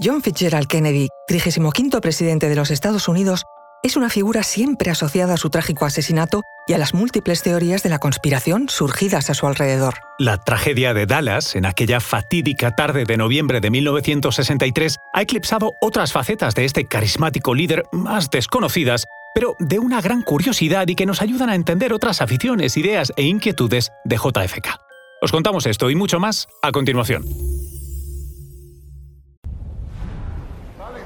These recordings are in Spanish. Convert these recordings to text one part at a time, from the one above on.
John Fitzgerald Kennedy, 35 presidente de los Estados Unidos, es una figura siempre asociada a su trágico asesinato y a las múltiples teorías de la conspiración surgidas a su alrededor. La tragedia de Dallas, en aquella fatídica tarde de noviembre de 1963, ha eclipsado otras facetas de este carismático líder más desconocidas, pero de una gran curiosidad y que nos ayudan a entender otras aficiones, ideas e inquietudes de JFK. Os contamos esto y mucho más a continuación.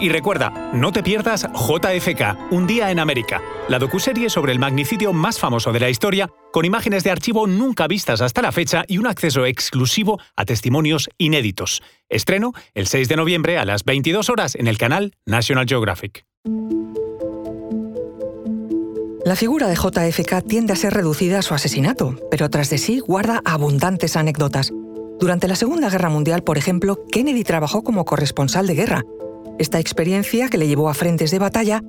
Y recuerda, no te pierdas JFK, Un día en América, la docuserie sobre el magnicidio más famoso de la historia, con imágenes de archivo nunca vistas hasta la fecha y un acceso exclusivo a testimonios inéditos. Estreno el 6 de noviembre a las 22 horas en el canal National Geographic. La figura de JFK tiende a ser reducida a su asesinato, pero tras de sí guarda abundantes anécdotas. Durante la Segunda Guerra Mundial, por ejemplo, Kennedy trabajó como corresponsal de guerra esta experiencia, que le llevó a frentes de batalla,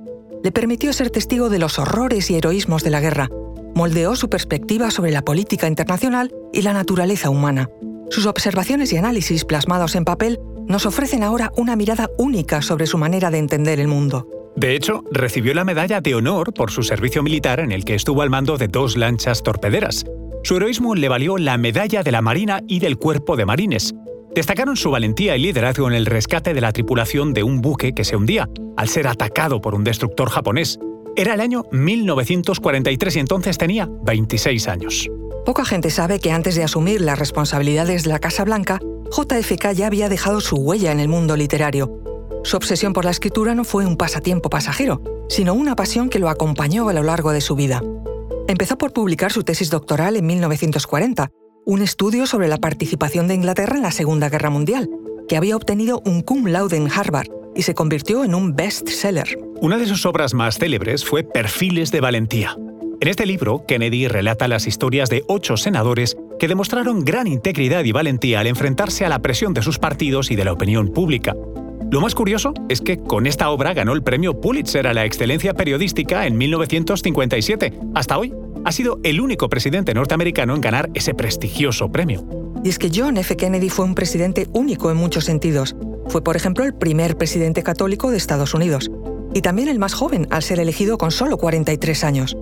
le permitió ser testigo de los horrores y heroísmos de la guerra, moldeó su perspectiva sobre la política internacional y la naturaleza humana. Sus observaciones y análisis plasmados en papel nos ofrecen ahora una mirada única sobre su manera de entender el mundo. De hecho, recibió la medalla de honor por su servicio militar en el que estuvo al mando de dos lanchas torpederas. Su heroísmo le valió la medalla de la Marina y del Cuerpo de Marines, Destacaron su valentía y liderazgo en el rescate de la tripulación de un buque que se hundía, al ser atacado por un destructor japonés. Era el año 1943 y entonces tenía 26 años. Poca gente sabe que antes de asumir las responsabilidades de la Casa Blanca, JFK ya había dejado su huella en el mundo literario. Su obsesión por la escritura no fue un pasatiempo pasajero, sino una pasión que lo acompañó a lo largo de su vida. Empezó por publicar su tesis doctoral en 1940, un estudio sobre la participación de Inglaterra en la Segunda Guerra Mundial, que había obtenido un cum laude en Harvard y se convirtió en un bestseller. Una de sus obras más célebres fue Perfiles de Valentía. En este libro, Kennedy relata las historias de ocho senadores que demostraron gran integridad y valentía al enfrentarse a la presión de sus partidos y de la opinión pública. Lo más curioso es que con esta obra ganó el premio Pulitzer a la excelencia periodística en 1957. Hasta hoy, ha sido el único presidente norteamericano en ganar ese prestigioso premio. Y es que John F. Kennedy fue un presidente único en muchos sentidos. Fue, por ejemplo, el primer presidente católico de Estados Unidos. Y también el más joven, al ser elegido con solo 43 años.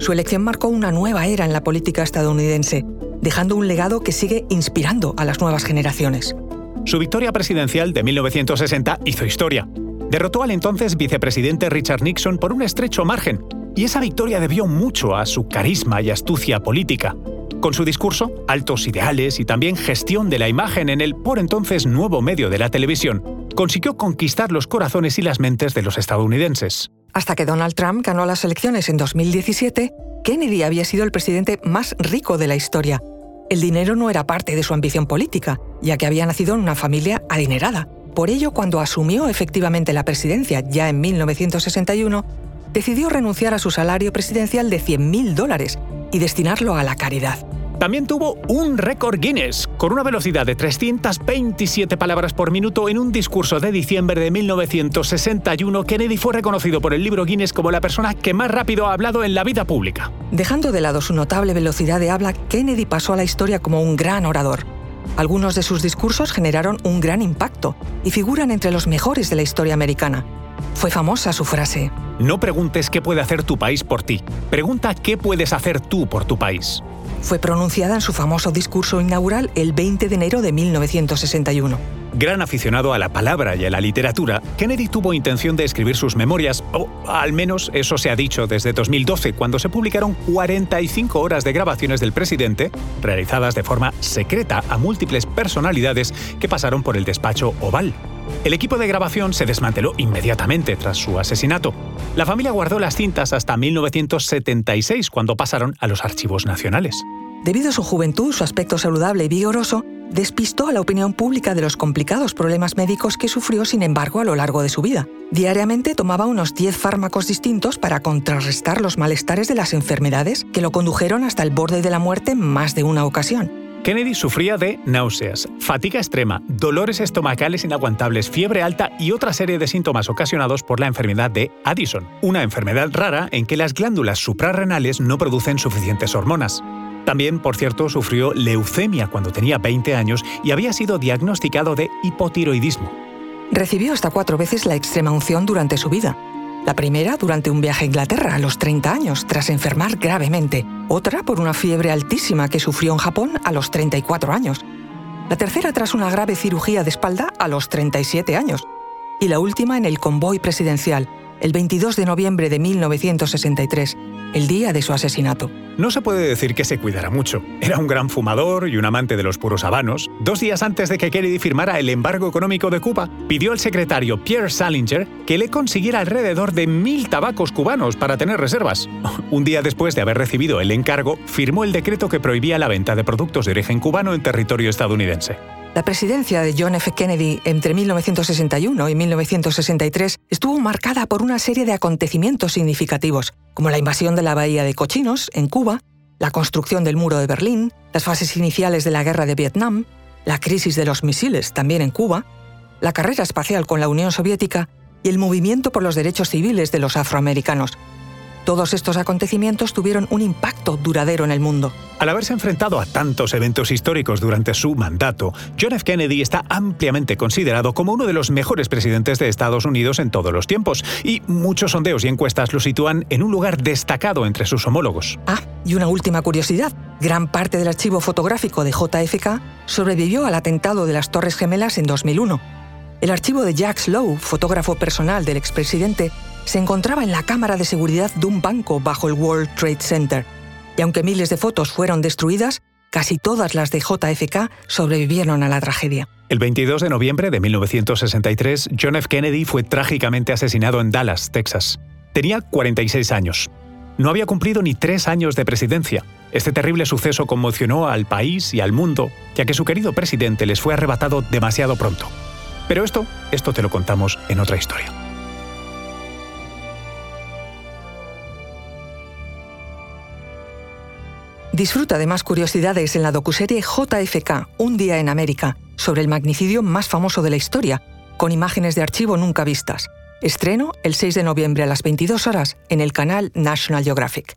Su elección marcó una nueva era en la política estadounidense, dejando un legado que sigue inspirando a las nuevas generaciones. Su victoria presidencial de 1960 hizo historia. Derrotó al entonces vicepresidente Richard Nixon por un estrecho margen y esa victoria debió mucho a su carisma y astucia política. Con su discurso, altos ideales y también gestión de la imagen en el por entonces nuevo medio de la televisión, consiguió conquistar los corazones y las mentes de los estadounidenses. Hasta que Donald Trump ganó las elecciones en 2017, Kennedy había sido el presidente más rico de la historia. El dinero no era parte de su ambición política, ya que había nacido en una familia adinerada. Por ello, cuando asumió efectivamente la presidencia ya en 1961, decidió renunciar a su salario presidencial de 100.000 dólares y destinarlo a la caridad. También tuvo un récord Guinness, con una velocidad de 327 palabras por minuto en un discurso de diciembre de 1961. Kennedy fue reconocido por el libro Guinness como la persona que más rápido ha hablado en la vida pública. Dejando de lado su notable velocidad de habla, Kennedy pasó a la historia como un gran orador. Algunos de sus discursos generaron un gran impacto y figuran entre los mejores de la historia americana. Fue famosa su frase. No preguntes qué puede hacer tu país por ti, pregunta qué puedes hacer tú por tu país. Fue pronunciada en su famoso discurso inaugural el 20 de enero de 1961. Gran aficionado a la palabra y a la literatura, Kennedy tuvo intención de escribir sus memorias, o al menos eso se ha dicho desde 2012, cuando se publicaron 45 horas de grabaciones del presidente, realizadas de forma secreta a múltiples personalidades que pasaron por el despacho oval. El equipo de grabación se desmanteló inmediatamente tras su asesinato. La familia guardó las cintas hasta 1976, cuando pasaron a los archivos nacionales. Debido a su juventud, su aspecto saludable y vigoroso, despistó a la opinión pública de los complicados problemas médicos que sufrió, sin embargo, a lo largo de su vida. Diariamente tomaba unos 10 fármacos distintos para contrarrestar los malestares de las enfermedades que lo condujeron hasta el borde de la muerte en más de una ocasión. Kennedy sufría de náuseas, fatiga extrema, dolores estomacales inaguantables, fiebre alta y otra serie de síntomas ocasionados por la enfermedad de Addison, una enfermedad rara en que las glándulas suprarrenales no producen suficientes hormonas. También, por cierto, sufrió leucemia cuando tenía 20 años y había sido diagnosticado de hipotiroidismo. Recibió hasta cuatro veces la extrema unción durante su vida. La primera durante un viaje a Inglaterra a los 30 años, tras enfermar gravemente. Otra por una fiebre altísima que sufrió en Japón a los 34 años. La tercera tras una grave cirugía de espalda a los 37 años. Y la última en el convoy presidencial, el 22 de noviembre de 1963, el día de su asesinato. No se puede decir que se cuidara mucho. Era un gran fumador y un amante de los puros habanos. Dos días antes de que Kennedy firmara el embargo económico de Cuba, pidió al secretario Pierre Salinger que le consiguiera alrededor de mil tabacos cubanos para tener reservas. Un día después de haber recibido el encargo, firmó el decreto que prohibía la venta de productos de origen cubano en territorio estadounidense. La presidencia de John F. Kennedy entre 1961 y 1963 estuvo marcada por una serie de acontecimientos significativos, como la invasión de la Bahía de Cochinos, en Cuba, la construcción del muro de Berlín, las fases iniciales de la guerra de Vietnam, la crisis de los misiles, también en Cuba, la carrera espacial con la Unión Soviética y el movimiento por los derechos civiles de los afroamericanos, todos estos acontecimientos tuvieron un impacto duradero en el mundo. Al haberse enfrentado a tantos eventos históricos durante su mandato, John F. Kennedy está ampliamente considerado como uno de los mejores presidentes de Estados Unidos en todos los tiempos, y muchos sondeos y encuestas lo sitúan en un lugar destacado entre sus homólogos. Ah, y una última curiosidad. Gran parte del archivo fotográfico de JFK sobrevivió al atentado de las Torres Gemelas en 2001. El archivo de Jack Slow, fotógrafo personal del expresidente, se encontraba en la cámara de seguridad de un banco bajo el World Trade Center. Y aunque miles de fotos fueron destruidas, casi todas las de JFK sobrevivieron a la tragedia. El 22 de noviembre de 1963, John F. Kennedy fue trágicamente asesinado en Dallas, Texas. Tenía 46 años. No había cumplido ni tres años de presidencia. Este terrible suceso conmocionó al país y al mundo, ya que su querido presidente les fue arrebatado demasiado pronto. Pero esto, esto te lo contamos en otra historia. Disfruta de más curiosidades en la docuserie JFK, Un día en América, sobre el magnicidio más famoso de la historia, con imágenes de archivo nunca vistas. Estreno el 6 de noviembre a las 22 horas en el canal National Geographic.